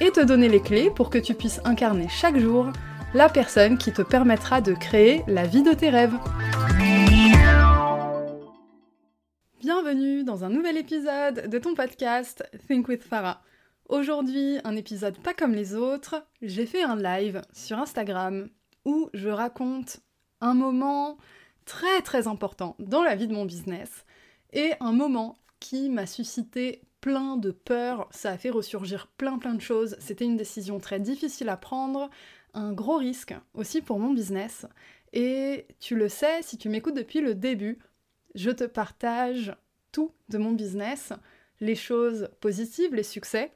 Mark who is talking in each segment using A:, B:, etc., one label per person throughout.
A: et te donner les clés pour que tu puisses incarner chaque jour la personne qui te permettra de créer la vie de tes rêves. Bienvenue dans un nouvel épisode de ton podcast Think with Farah. Aujourd'hui, un épisode pas comme les autres. J'ai fait un live sur Instagram où je raconte un moment très très important dans la vie de mon business et un moment qui m'a suscité plein de peur, ça a fait ressurgir plein plein de choses, c'était une décision très difficile à prendre, un gros risque aussi pour mon business, et tu le sais, si tu m'écoutes depuis le début, je te partage tout de mon business, les choses positives, les succès,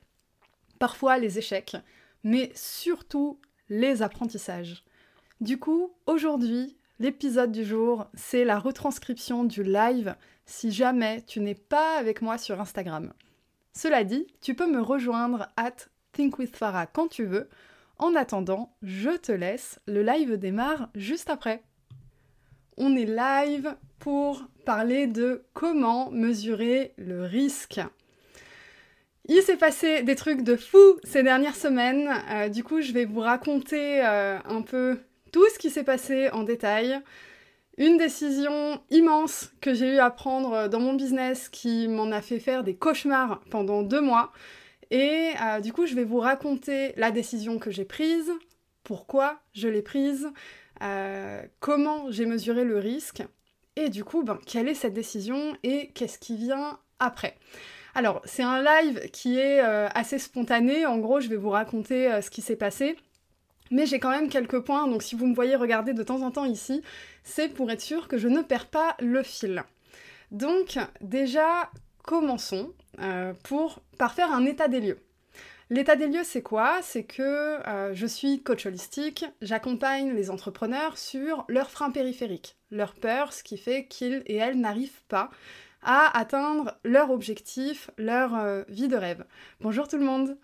A: parfois les échecs, mais surtout les apprentissages. Du coup, aujourd'hui, l'épisode du jour, c'est la retranscription du live si jamais tu n'es pas avec moi sur Instagram. Cela dit, tu peux me rejoindre at thinkwithfarah quand tu veux. En attendant, je te laisse, le live démarre juste après. On est live pour parler de comment mesurer le risque. Il s'est passé des trucs de fou ces dernières semaines, euh, du coup je vais vous raconter euh, un peu tout ce qui s'est passé en détail. Une décision immense que j'ai eu à prendre dans mon business qui m'en a fait faire des cauchemars pendant deux mois. Et euh, du coup, je vais vous raconter la décision que j'ai prise, pourquoi je l'ai prise, euh, comment j'ai mesuré le risque, et du coup, ben, quelle est cette décision et qu'est-ce qui vient après. Alors, c'est un live qui est euh, assez spontané. En gros, je vais vous raconter ce qui s'est passé. Mais j'ai quand même quelques points, donc si vous me voyez regarder de temps en temps ici, c'est pour être sûr que je ne perds pas le fil. Donc déjà, commençons euh, pour, par faire un état des lieux. L'état des lieux, c'est quoi? C'est que euh, je suis coach holistique, j'accompagne les entrepreneurs sur leurs freins périphériques, leur peur, ce qui fait qu'ils et elles n'arrivent pas à atteindre leur objectif, leur euh, vie de rêve. Bonjour tout le monde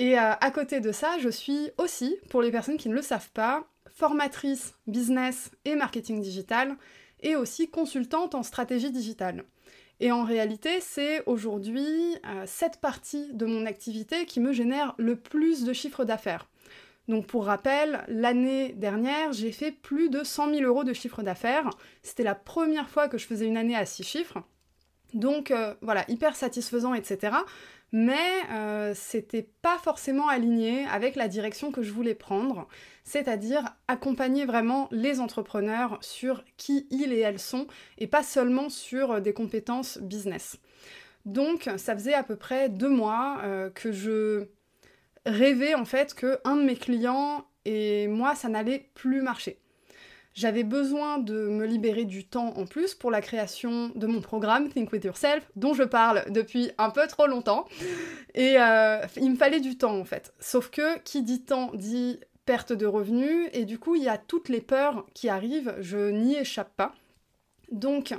A: et euh, à côté de ça, je suis aussi, pour les personnes qui ne le savent pas, formatrice business et marketing digital et aussi consultante en stratégie digitale. Et en réalité, c'est aujourd'hui euh, cette partie de mon activité qui me génère le plus de chiffre d'affaires. Donc pour rappel, l'année dernière, j'ai fait plus de 100 000 euros de chiffre d'affaires. C'était la première fois que je faisais une année à 6 chiffres. Donc euh, voilà, hyper satisfaisant, etc mais euh, c'était pas forcément aligné avec la direction que je voulais prendre, c'est-à-dire accompagner vraiment les entrepreneurs sur qui ils et elles sont et pas seulement sur des compétences business. Donc ça faisait à peu près deux mois euh, que je rêvais en fait que un de mes clients et moi ça n'allait plus marcher. J'avais besoin de me libérer du temps en plus pour la création de mon programme Think With Yourself, dont je parle depuis un peu trop longtemps. Et euh, il me fallait du temps en fait. Sauf que qui dit temps dit perte de revenus, et du coup il y a toutes les peurs qui arrivent, je n'y échappe pas. Donc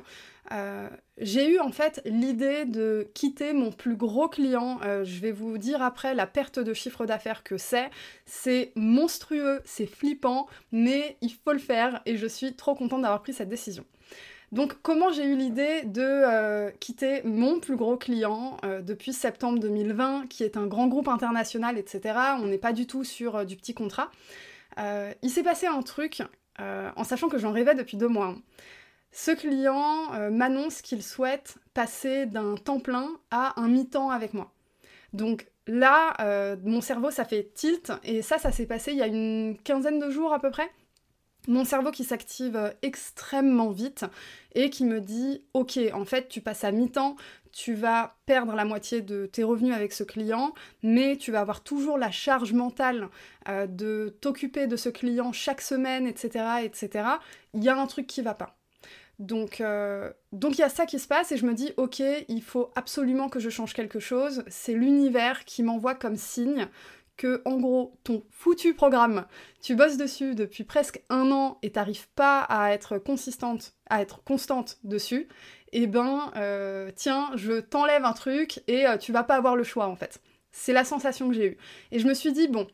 A: euh, j'ai eu en fait l'idée de quitter mon plus gros client. Euh, je vais vous dire après la perte de chiffre d'affaires que c'est. C'est monstrueux, c'est flippant, mais il faut le faire et je suis trop contente d'avoir pris cette décision. Donc comment j'ai eu l'idée de euh, quitter mon plus gros client depuis septembre 2020, qui est un grand groupe international, etc. On n'est pas du tout sur du petit contrat. il s'est passé un truc, en sachant que j'en rêvais depuis deux mois. Ce client euh, m'annonce qu'il souhaite passer d'un temps plein à un mi-temps avec moi. Donc là, euh, mon cerveau, ça fait tilt, et ça, ça s'est passé il y a une quinzaine de jours à peu près. Mon cerveau qui s'active euh, extrêmement vite et qui me dit Ok, en fait, tu passes à mi-temps, tu vas perdre la moitié de tes revenus avec ce client, mais tu vas avoir toujours la charge mentale de t'occuper de ce client chaque semaine, etc. etc. Il y a un truc qui va pas. Donc, euh, donc il y a ça qui se passe et je me dis ok, il faut absolument que je change quelque chose. C'est l'univers qui m'envoie comme signe que, en gros, ton foutu programme, tu bosses dessus depuis presque un an et t'arrives pas à être consistante, à être constante dessus, eh ben, euh, tiens, je t'enlève un truc et euh, tu vas pas avoir le choix, en fait. C'est la sensation que j'ai eue. Et je me suis dit, bon,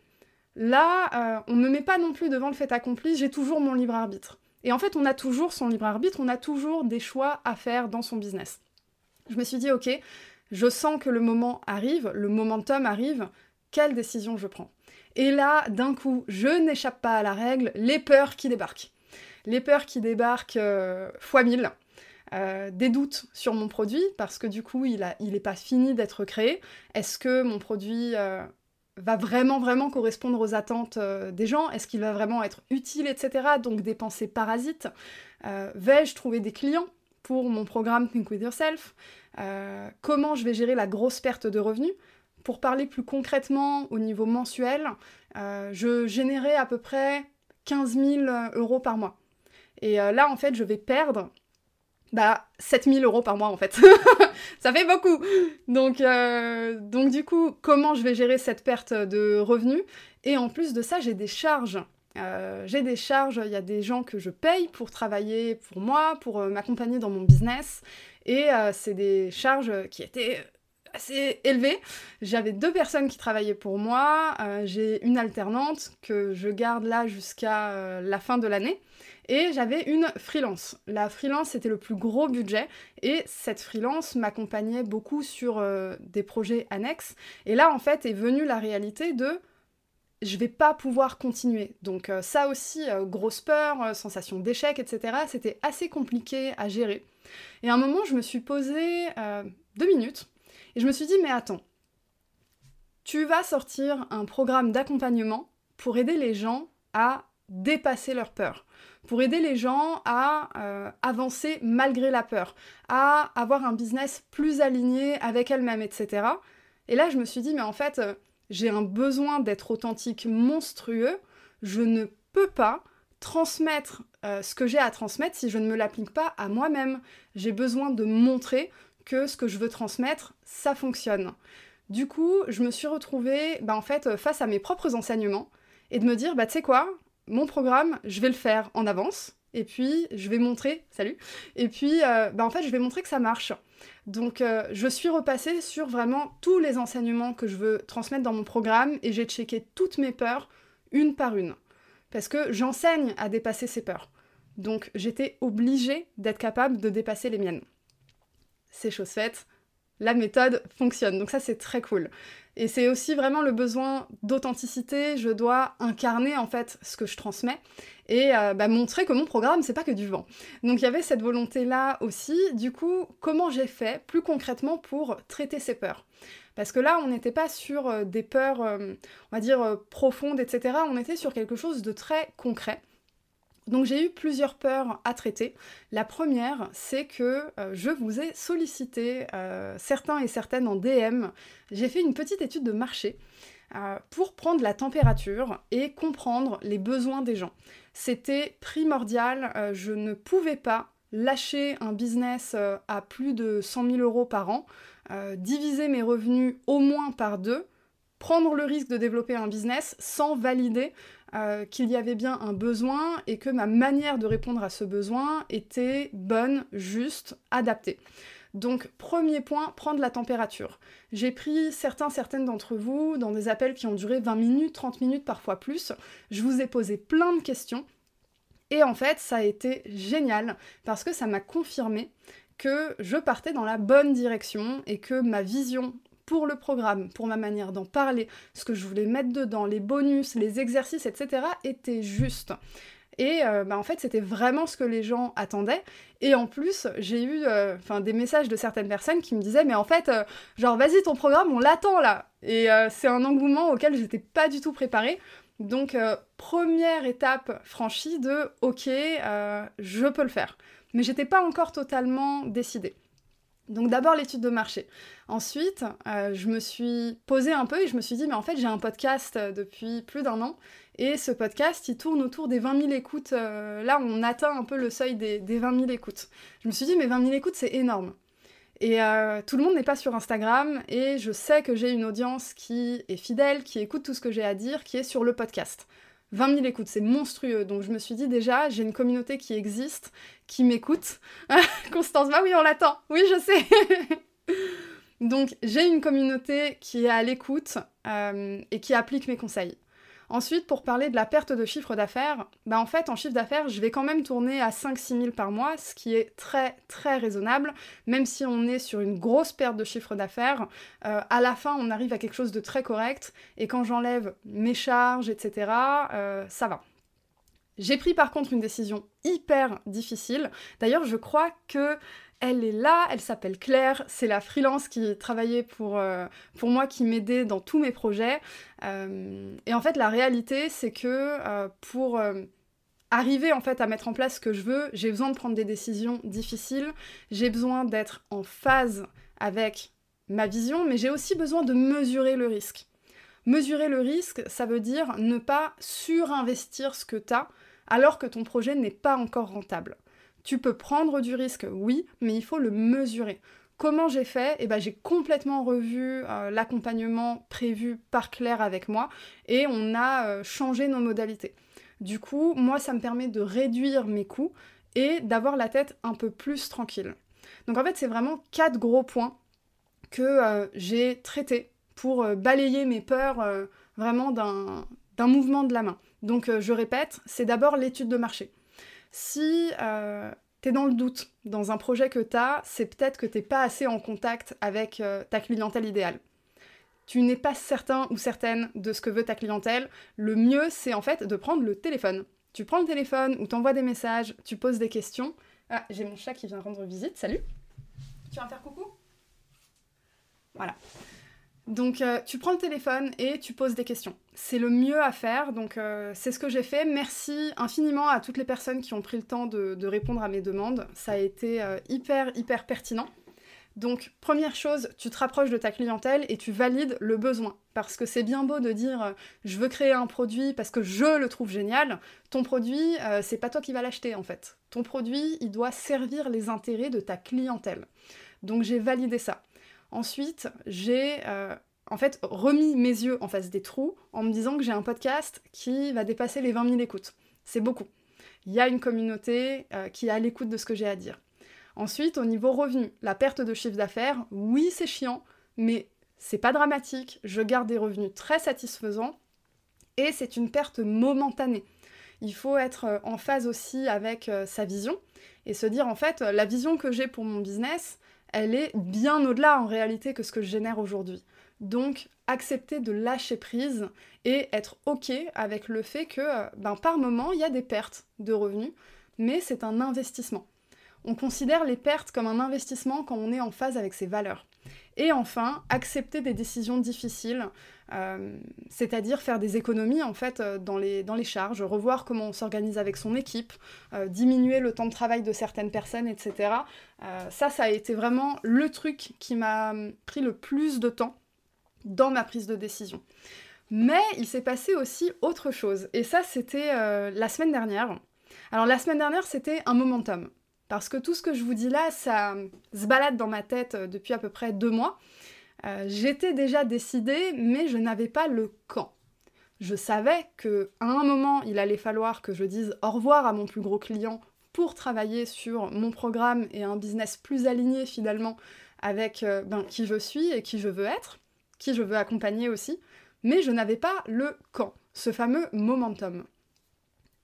A: là, on me met pas non plus devant le fait accompli, j'ai toujours mon libre arbitre. Et en fait, on a toujours son libre arbitre, on a toujours des choix à faire dans son business. Je me suis dit, ok, je sens que le moment arrive, le momentum arrive, quelle décision je prends? Et là, d'un coup, je n'échappe pas à la règle, les peurs qui débarquent. Les peurs qui débarquent euh, fois mille. Euh, des doutes sur mon produit parce que du coup il n'est pas fini d'être créé. Est-ce que mon produit euh, va vraiment vraiment correspondre aux attentes des gens Est-ce qu'il va vraiment être utile, etc. Donc des pensées parasites. Vais-je trouver des clients pour mon programme Think With Yourself? Comment je vais gérer la grosse perte de revenus? Pour parler plus concrètement au niveau mensuel, euh, je générais à peu près 15 000 euros par mois. Et euh, là, en fait, je vais perdre bah, 7 000 euros par mois, en fait. Ça fait beaucoup donc, euh, donc, du coup, comment je vais gérer cette perte de revenus? Et en plus de ça, j'ai des charges. j'ai des charges, il y a des gens que je paye pour travailler pour moi, pour m'accompagner dans mon business. Et c'est des charges qui étaient assez élevé. J'avais deux personnes qui travaillaient pour moi. Euh, j'ai une alternante que je garde là jusqu'à euh, la fin de l'année. Et j'avais une freelance. La freelance, c'était le plus gros budget. Et cette freelance m'accompagnait beaucoup sur euh, des projets annexes. Et là, en fait, est venue la réalité de je vais pas pouvoir continuer. Donc ça aussi, grosse peur, sensation d'échec, etc. C'était assez compliqué à gérer. Et à un moment, je me suis posé deux minutes et je me suis dit, mais attends, tu vas sortir un programme d'accompagnement pour aider les gens à dépasser leur peur, pour aider les gens à euh, avancer malgré la peur, à avoir un business plus aligné avec elles-mêmes, etc. Et là, je me suis dit, mais en fait, euh, j'ai un besoin d'être authentique monstrueux, je ne peux pas transmettre euh, ce que j'ai à transmettre si je ne me l'applique pas à moi-même. J'ai besoin de montrer que ce que je veux transmettre, ça fonctionne. Du coup, je me suis retrouvée bah, en fait face à mes propres enseignements et de me dire bah tu sais quoi, mon programme, je vais le faire en avance et puis je vais montrer, salut, et puis euh, bah, en fait je vais montrer que ça marche. Donc euh, je suis repassée sur vraiment tous les enseignements que je veux transmettre dans mon programme et j'ai checké toutes mes peurs une par une parce que j'enseigne à dépasser ces peurs. Donc j'étais obligée d'être capable de dépasser les miennes c'est chose faite, la méthode fonctionne. Donc ça c'est très cool. Et c'est aussi vraiment le besoin d'authenticité. Je dois incarner en fait ce que je transmets et euh, bah, montrer que mon programme c'est pas que du vent. Donc il y avait cette volonté là aussi. Du coup, comment j'ai fait plus concrètement pour traiter ces peurs? Parce que là, on n'était pas sur euh, des peurs, euh, on va dire, profondes, etc. On était sur quelque chose de très concret. Donc j'ai eu plusieurs peurs à traiter. La première, c'est que euh, je vous ai sollicité, euh, certains et certaines en DM, j'ai fait une petite étude de marché euh, pour prendre la température et comprendre les besoins des gens. C'était primordial, je ne pouvais pas lâcher un business à plus de 100 000 euros par an, diviser mes revenus au moins par deux, prendre le risque de développer un business sans valider euh, qu'il y avait bien un besoin et que ma manière de répondre à ce besoin était bonne, juste, adaptée. Donc premier point, prendre la température. J'ai pris certains, certaines d'entre vous dans des appels qui ont duré 20 minutes, 30 minutes, parfois plus. Je vous ai posé plein de questions. Et en fait, ça a été génial parce que ça m'a confirmé que je partais dans la bonne direction et que ma vision pour le programme, pour ma manière d'en parler, ce que je voulais mettre dedans, les bonus, les exercices, etc., était juste. Et euh, bah, en fait, c'était vraiment ce que les gens attendaient. Et en plus, j'ai eu euh, des messages de certaines personnes qui me disaient Mais en fait, euh, genre, vas-y, ton programme, on l'attend là. Et c'est un engouement auquel j'étais pas du tout préparée. Donc, première étape franchie de Ok, je peux le faire. Mais j'étais pas encore totalement décidée. Donc d'abord l'étude de marché. Ensuite, euh, je me suis posée un peu et je me suis dit, mais en fait j'ai un podcast euh, depuis plus d'un an et ce podcast il tourne autour des 20 000 écoutes. Euh, là on atteint un peu le seuil des, des 20 000 écoutes. Je me suis dit, mais 20 000 écoutes c'est énorme. Et tout le monde n'est pas sur Instagram et je sais que j'ai une audience qui est fidèle, qui écoute tout ce que j'ai à dire, qui est sur le podcast. 20 000 écoutes, c'est monstrueux. Donc je me suis dit déjà, j'ai une communauté qui existe, qui m'écoute. Constance, bah oui, on l'attend. Oui, je sais. Donc j'ai une communauté qui est à l'écoute euh, et qui applique mes conseils. Ensuite, pour parler de la perte de chiffre d'affaires, bah en fait, en chiffre d'affaires, je vais quand même tourner à 5-6 000 par mois, ce qui est très très raisonnable, même si on est sur une grosse perte de chiffre d'affaires. Euh, à la fin, on arrive à quelque chose de très correct, et quand j'enlève mes charges, etc., euh, ça va. J'ai pris par contre une décision hyper difficile. D'ailleurs, je crois que elle est là, elle s'appelle Claire, c'est la freelance qui travaillait pour, euh, moi, qui m'aidait dans tous mes projets. Euh, et en fait, la réalité, c'est que euh, pour arriver en fait à mettre en place ce que je veux, j'ai besoin de prendre des décisions difficiles, j'ai besoin d'être en phase avec ma vision, mais j'ai aussi besoin de mesurer le risque. Mesurer le risque, ça veut dire ne pas surinvestir ce que tu as alors que ton projet n'est pas encore rentable. Tu peux prendre du risque, oui, mais il faut le mesurer. Comment j'ai fait? Eh ben, j'ai complètement revu euh, l'accompagnement prévu par Claire avec moi et on a euh, changé nos modalités. Du coup, moi, ça me permet de réduire mes coûts et d'avoir la tête un peu plus tranquille. Donc en fait, c'est vraiment quatre gros points que euh, j'ai traités pour balayer mes peurs vraiment d'un mouvement de la main. Donc je répète, c'est d'abord l'étude de marché. Si euh, tu es dans le doute dans un projet que tu as, c'est peut-être que tu n'es pas assez en contact avec euh, ta clientèle idéale. Tu n'es pas certain ou certaine de ce que veut ta clientèle. Le mieux, c'est en fait de prendre le téléphone. Tu prends le téléphone ou t'envoies des messages, tu poses des questions. Ah, j'ai mon chat qui vient rendre visite. Salut. Tu vas me faire coucou? Voilà. Donc euh, tu prends le téléphone et tu poses des questions. C'est le mieux à faire, donc euh, c'est ce que j'ai fait. Merci infiniment à toutes les personnes qui ont pris le temps de, répondre à mes demandes. Ça a été euh, hyper hyper pertinent. Donc première chose, tu te rapproches de ta clientèle et tu valides le besoin. Parce que c'est bien beau de dire je veux créer un produit parce que je le trouve génial. Ton produit, c'est pas toi qui vas l'acheter en fait. Ton produit, il doit servir les intérêts de ta clientèle. Donc j'ai validé ça. Ensuite, j'ai euh, en fait remis mes yeux en face des trous en me disant que j'ai un podcast qui va dépasser les 20 000 écoutes. C'est beaucoup. Il y a une communauté euh, qui est à l'écoute de ce que j'ai à dire. Ensuite, au niveau revenu, la perte de chiffre d'affaires, oui, c'est chiant, mais c'est pas dramatique. Je garde des revenus très satisfaisants et c'est une perte momentanée. Il faut être euh, en phase aussi avec sa vision et se dire en fait, la vision que j'ai pour mon business, elle est bien au-delà en réalité que ce que je génère aujourd'hui. Donc accepter de lâcher prise et être ok avec le fait que ben, par moment il y a des pertes de revenus, mais c'est un investissement. On considère les pertes comme un investissement quand on est en phase avec ses valeurs. Et enfin, accepter des décisions difficiles, euh, c'est-à-dire faire des économies en fait euh, dans les, charges, revoir comment on s'organise avec son équipe, euh, diminuer le temps de travail de certaines personnes, etc. ça, ça a été vraiment le truc qui m'a pris le plus de temps dans ma prise de décision. Mais il s'est passé aussi autre chose, et ça c'était la semaine dernière. Alors la semaine dernière c'était un momentum. Parce que tout ce que je vous dis là, ça se balade dans ma tête depuis à peu près deux mois. Euh, j'étais déjà décidée, mais je n'avais pas le quand. Je savais que à un moment, il allait falloir que je dise au revoir à mon plus gros client pour travailler sur mon programme et un business plus aligné finalement avec euh, ben, qui je suis et qui je veux être, qui je veux accompagner aussi, mais je n'avais pas le quand, ce fameux momentum.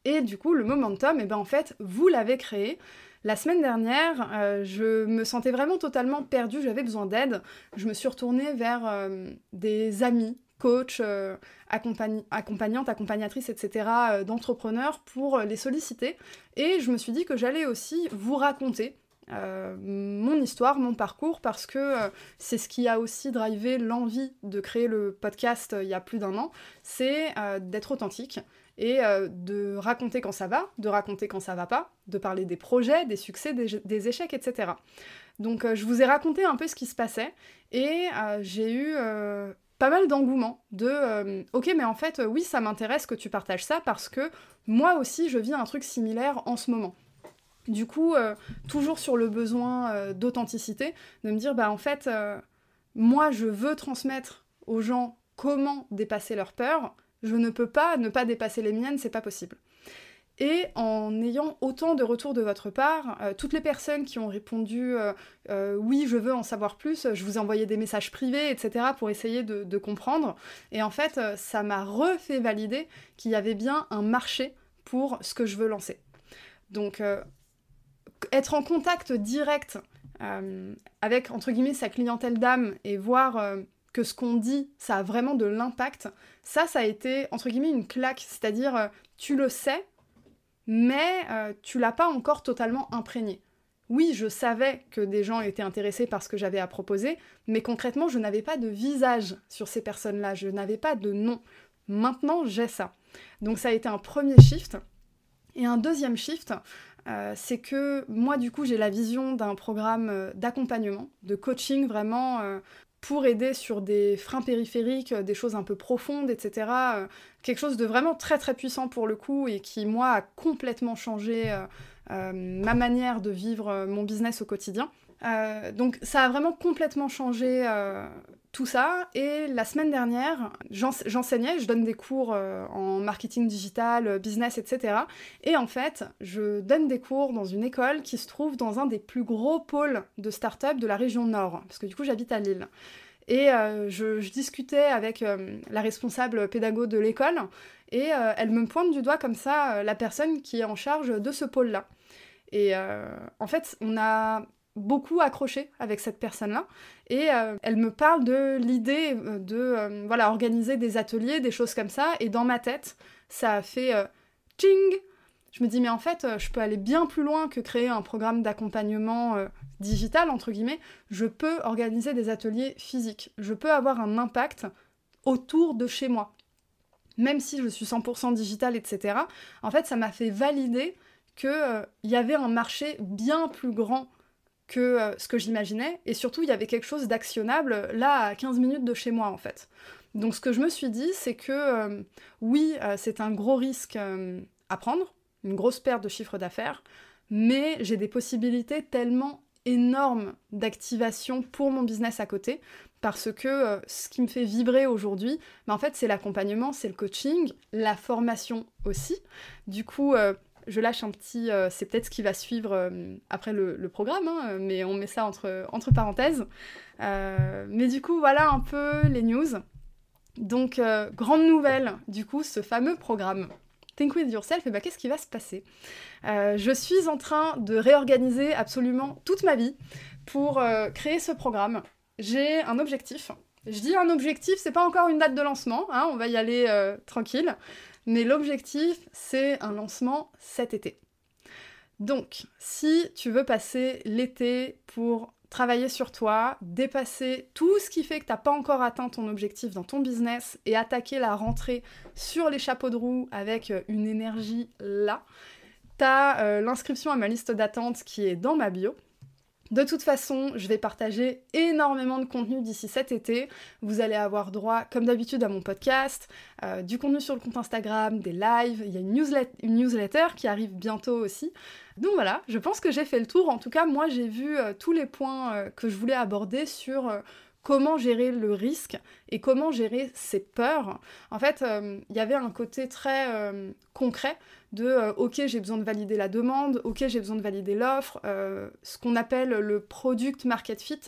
A: Et du coup, le momentum, et eh ben en fait, vous l'avez créé. La semaine dernière, euh, je me sentais vraiment totalement perdue, j'avais besoin d'aide. Je me suis retournée vers euh, des amis, coachs, euh, accompagnantes, accompagnatrices, etc., d'entrepreneurs pour les solliciter. Et je me suis dit que j'allais aussi vous raconter mon histoire, mon parcours, parce que c'est ce qui a aussi drivé l'envie de créer le podcast il y a plus d'un an, c'est d'être authentique, et euh, de raconter quand ça va, de raconter quand ça va pas, de parler des projets, des succès, des, échecs, etc. Donc euh, je vous ai raconté un peu ce qui se passait et euh, j'ai eu pas mal d'engouement de ok mais en fait oui ça m'intéresse que tu partages ça parce que moi aussi je vis un truc similaire en ce moment. Du coup, toujours sur le besoin d'authenticité, de me dire, bah en fait, moi, je veux transmettre aux gens comment dépasser leurs peurs. Je ne peux pas ne pas dépasser les miennes, c'est pas possible. Et en ayant autant de retours de votre part, euh, toutes les personnes qui ont répondu euh, euh, oui, je veux en savoir plus, je vous ai envoyé des messages privés, etc., pour essayer de, de comprendre. Et en fait, ça m'a refait valider qu'il y avait bien un marché pour ce que je veux lancer. Donc, être en contact direct avec, entre guillemets, sa clientèle d'âme et voir que ce qu'on dit, ça a vraiment de l'impact, ça, ça a été, entre guillemets, une claque. C'est-à-dire, tu le sais, mais euh, tu l'as pas encore totalement imprégné. Oui, je savais que des gens étaient intéressés par ce que j'avais à proposer, mais concrètement, je n'avais pas de visage sur ces personnes-là, je n'avais pas de nom. Maintenant, j'ai ça. Donc ça a été un premier shift. Et un deuxième shift, euh, c'est que moi, du coup, j'ai la vision d'un programme euh, d'accompagnement, de coaching vraiment pour aider sur des freins périphériques, euh, des choses un peu profondes, etc. Euh, quelque chose de vraiment très très puissant pour le coup et qui, moi, a complètement changé euh, ma manière de vivre mon business au quotidien. donc ça a vraiment complètement changé tout ça. Et la semaine dernière, j'enseignais, je donne des cours en marketing digital, business, etc. Et en fait, je donne des cours dans une école qui se trouve dans un des plus gros pôles de start-up de la région Nord, parce que du coup j'habite à Lille. Et euh, je, discutais avec euh, la responsable pédago de l'école et euh, elle me pointe du doigt comme ça la personne qui est en charge de ce pôle-là. Et en fait, on a beaucoup accroché avec cette personne-là et elle me parle de l'idée de voilà organiser des ateliers, des choses comme ça. Et dans ma tête, ça a fait ching je me dis mais en fait je peux aller bien plus loin que créer un programme d'accompagnement digital entre guillemets, je peux organiser des ateliers physiques. Je peux avoir un impact autour de chez moi. Même si je suis 100% digital, etc. En fait, ça m'a fait valider qu'il euh, y avait un marché bien plus grand que euh, ce que j'imaginais. Et surtout, il y avait quelque chose d'actionnable là à 15 minutes de chez moi, en fait. Donc ce que je me suis dit, c'est que euh, oui, c'est un gros risque à prendre, une grosse perte de chiffre d'affaires, mais j'ai des possibilités tellement énorme d'activation pour mon business à côté parce que euh, ce qui me fait vibrer aujourd'hui, bah, en fait, c'est l'accompagnement, c'est le coaching, la formation aussi. Du coup, euh, je lâche un petit, euh, c'est peut-être ce qui va suivre après le, programme, hein, mais on met ça entre, parenthèses. mais du coup, voilà un peu les news. Donc, grande nouvelle, du coup, ce fameux programme Think with yourself, et bah qu'est-ce qui va se passer? Euh, Je suis en train de réorganiser absolument toute ma vie pour euh, créer ce programme. J'ai un objectif. Je dis un objectif, c'est pas encore une date de lancement, hein, on va y aller euh, tranquille. Mais l'objectif, c'est un lancement cet été. Donc, si tu veux passer l'été pour travailler sur toi, dépasser tout ce qui fait que tu n'as pas encore atteint ton objectif dans ton business et attaquer la rentrée sur les chapeaux de roue avec euh, une énergie là, tu as euh, l'inscription à ma liste d'attente qui est dans ma bio. De toute façon, je vais partager énormément de contenu d'ici cet été. Vous allez avoir droit, comme d'habitude, à mon podcast, euh, du contenu sur le compte Instagram, des lives. Il y a une newsletter, qui arrive bientôt aussi. Donc voilà, je pense que j'ai fait le tour. En tout cas, moi, j'ai vu euh, tous les points euh, que je voulais aborder sur comment gérer le risque et comment gérer ses peurs. En fait, il y avait un côté très concret de euh, ok j'ai besoin de valider la demande, ok j'ai besoin de valider l'offre, euh, ce qu'on appelle le product market fit.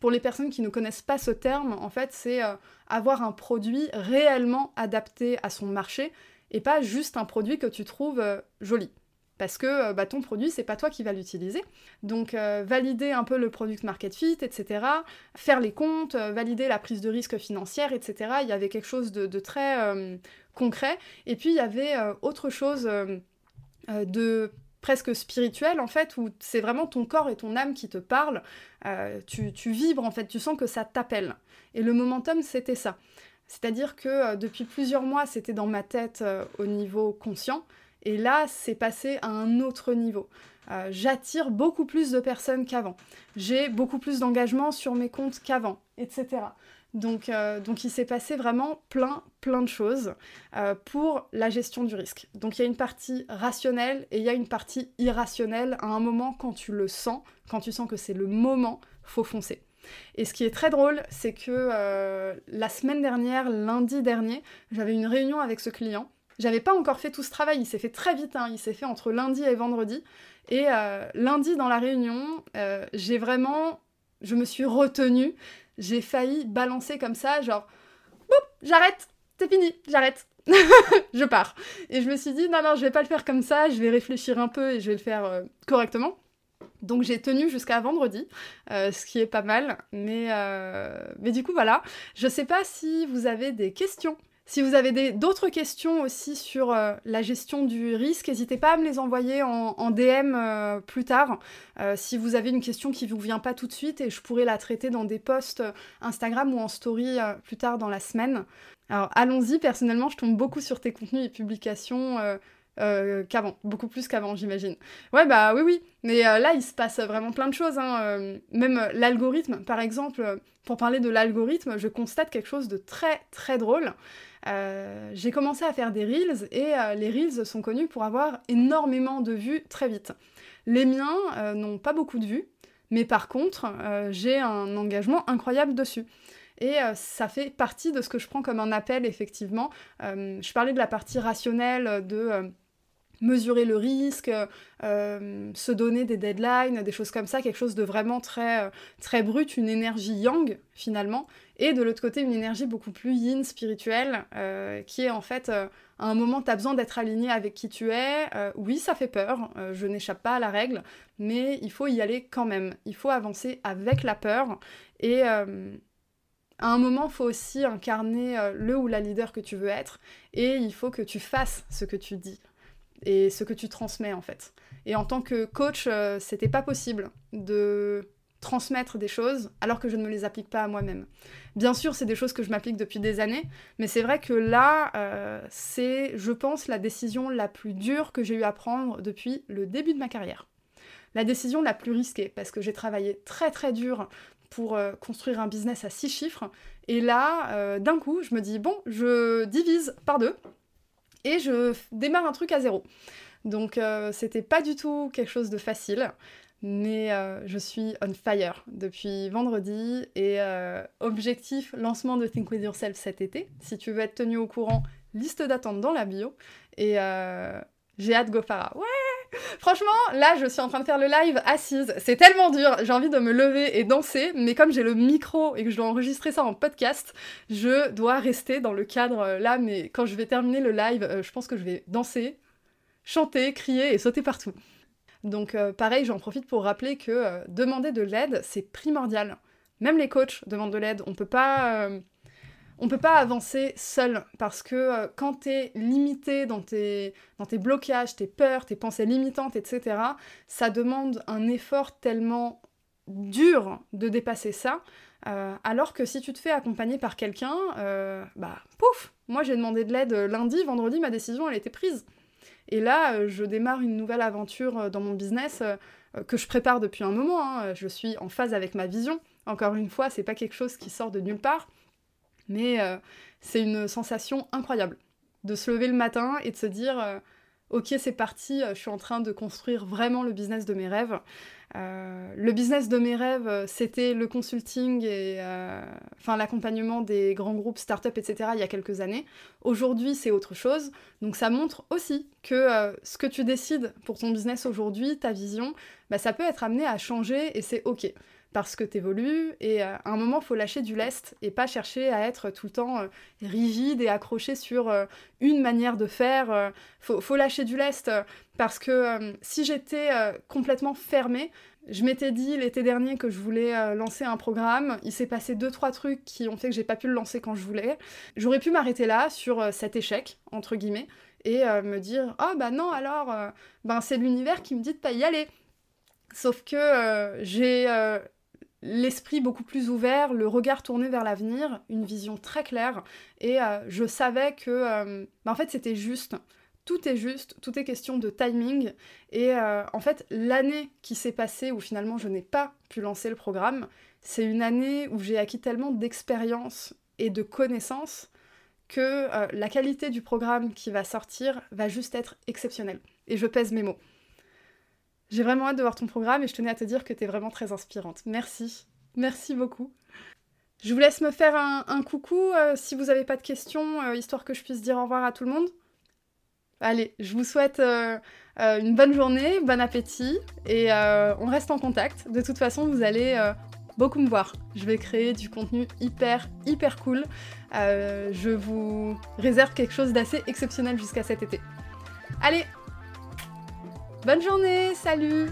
A: Pour les personnes qui ne connaissent pas ce terme, en fait, c'est euh, avoir un produit réellement adapté à son marché et pas juste un produit que tu trouves joli parce que bah, ton produit, c'est pas toi qui vas l'utiliser. Donc valider un peu le product market fit, etc. Faire les comptes, valider la prise de risque financière, etc. Il y avait quelque chose de, très concret. Et puis il y avait euh, autre chose euh, euh, de presque spirituel en fait, où c'est vraiment ton corps et ton âme qui te parlent. tu, vibres en fait, tu sens que ça t'appelle. Et le momentum, c'était ça. C'est-à-dire que depuis plusieurs mois, c'était dans ma tête au niveau conscient. Et là, c'est passé à un autre niveau. J'attire beaucoup plus de personnes qu'avant. J'ai beaucoup plus d'engagement sur mes comptes qu'avant, etc. Donc, euh, donc il s'est passé vraiment plein, plein de choses euh, pour la gestion du risque. Donc il y a une partie rationnelle et il y a une partie irrationnelle. À un moment, quand tu le sens, quand tu sens que c'est le moment, faut foncer. Et ce qui est très drôle, c'est que euh, la semaine dernière, lundi dernier, j'avais une réunion avec ce client. J'avais pas encore fait tout ce travail, il s'est fait très vite, hein. il s'est fait entre lundi et vendredi. Et lundi dans la réunion, j'ai vraiment, je me suis retenue j'ai failli balancer comme ça, genre, j'arrête, c'est fini, j'arrête. je pars. Et je me suis dit, non, non, je vais pas le faire comme ça, je vais réfléchir un peu et je vais le faire euh, correctement. Donc j'ai tenu jusqu'à vendredi, euh, ce qui est pas mal. Mais, euh, mais du coup, voilà. Je sais pas si vous avez des questions si vous avez d'autres questions aussi sur euh, la gestion du risque, n'hésitez pas à me les envoyer en, DM euh, plus tard. Euh, si vous avez une question qui ne vous vient pas tout de suite et je pourrais la traiter dans des posts Instagram ou en story plus tard dans la semaine. Alors allons-y, personnellement je tombe beaucoup sur tes contenus et publications. qu'avant, beaucoup plus qu'avant, j'imagine. Ouais, bah oui, oui. Mais là, il se passe vraiment plein de choses. Hein. même l'algorithme, par exemple, pour parler de l'algorithme, je constate quelque chose de très, très drôle. Euh, j'ai commencé à faire des reels et euh, les reels sont connus pour avoir énormément de vues très vite. Les miens euh, n'ont pas beaucoup de vues, mais par contre, j'ai un engagement incroyable dessus. Et ça fait partie de ce que je prends comme un appel, effectivement. je parlais de la partie rationnelle de mesurer le risque, se donner des deadlines, des choses comme ça, quelque chose de vraiment très, très brut, une énergie yang finalement, et de l'autre côté une énergie beaucoup plus yin, spirituelle, euh, qui est en fait, euh, à un moment, tu as besoin d'être aligné avec qui tu es. Euh, oui, ça fait peur, je n'échappe pas à la règle, mais il faut y aller quand même. Il faut avancer avec la peur. Et à un moment, il faut aussi incarner le ou la leader que tu veux être. Et il faut que tu fasses ce que tu dis et ce que tu transmets en fait. Et en tant que coach, c'était pas possible de transmettre des choses alors que je ne me les applique pas à moi-même. Bien sûr, c'est des choses que je m'applique depuis des années, mais c'est vrai que là, euh, c'est, je pense, la décision la plus dure que j'ai eu à prendre depuis le début de ma carrière. La décision la plus risquée, parce que j'ai travaillé très très dur pour euh, construire un business à six chiffres, et là, euh, d'un coup, je me dis, bon, je divise par deux, et je démarre un truc à zéro. Donc c'était pas du tout quelque chose de facile. Mais euh, je suis on fire depuis vendredi et euh, objectif lancement de Think With Yourself cet été. Si tu veux être tenu au courant, liste d'attente dans la bio. Et euh, j'ai hâte GoFara. Ouais Franchement, là, je suis en train de faire le live assise. C'est tellement dur. J'ai envie de me lever et danser. Mais comme j'ai le micro et que je dois enregistrer ça en podcast, je dois rester dans le cadre là. Mais quand je vais terminer le live, je pense que je vais danser, chanter, crier et sauter partout. Donc euh, pareil, j'en profite pour rappeler que euh, demander de l'aide, c'est primordial. Même les coachs demandent de l'aide. On peut pas... Euh, on peut pas avancer seul parce que quand tu es limité dans tes, dans tes blocages, tes peurs, tes pensées limitantes, etc., ça demande un effort tellement dur de dépasser ça. alors que si tu te fais accompagner par quelqu'un, bah pouf, moi j'ai demandé de l'aide lundi, vendredi, ma décision elle était prise. Et là, euh, je démarre une nouvelle aventure euh, dans mon business euh, que je prépare depuis un moment. Hein. Je suis en phase avec ma vision. Encore une fois, c'est pas quelque chose qui sort de nulle part, mais c'est une sensation incroyable de se lever le matin et de se dire ok c'est parti, je suis en train de construire vraiment le business de mes rêves. Euh, le business de mes rêves, euh, c'était le consulting et euh, l'accompagnement des grands groupes, startups, etc. il y a quelques années. Aujourd'hui, c'est autre chose. Donc ça montre aussi que ce que tu décides pour ton business aujourd'hui, ta vision, bah, ça peut être amené à changer et c'est ok parce que tu évolues et à un moment, faut lâcher du lest et pas chercher à être tout le temps rigide et accroché sur une manière de faire. Faut, faut, lâcher du lest parce que si j'étais complètement fermée, je m'étais dit l'été dernier que je voulais lancer un programme. Il s'est passé deux trois trucs qui ont fait que j'ai pas pu le lancer quand je voulais. J'aurais pu m'arrêter là sur cet échec entre guillemets et me dire oh bah non alors ben c'est l'univers qui me dit de pas y aller. Sauf que j'ai l'esprit beaucoup plus ouvert, le regard tourné vers l'avenir, une vision très claire, et euh, je savais que, euh, bah, en fait, c'était juste. Tout est juste, tout est question de timing, et euh, en fait, l'année qui s'est passée où finalement je n'ai pas pu lancer le programme, c'est une année où j'ai acquis tellement d'expérience et de connaissances que la qualité du programme qui va sortir va juste être exceptionnelle. Et je pèse mes mots. J'ai vraiment hâte de voir ton programme et je tenais à te dire que tu es vraiment très inspirante. Merci. Merci beaucoup. Je vous laisse me faire un, coucou euh, si vous n'avez pas de questions, euh, histoire que je puisse dire au revoir à tout le monde. Allez, je vous souhaite une bonne journée, bon appétit et on reste en contact. De toute façon, vous allez beaucoup me voir. Je vais créer du contenu hyper, hyper cool. Euh, je vous réserve quelque chose d'assez exceptionnel jusqu'à cet été. Allez Bonne journée, salut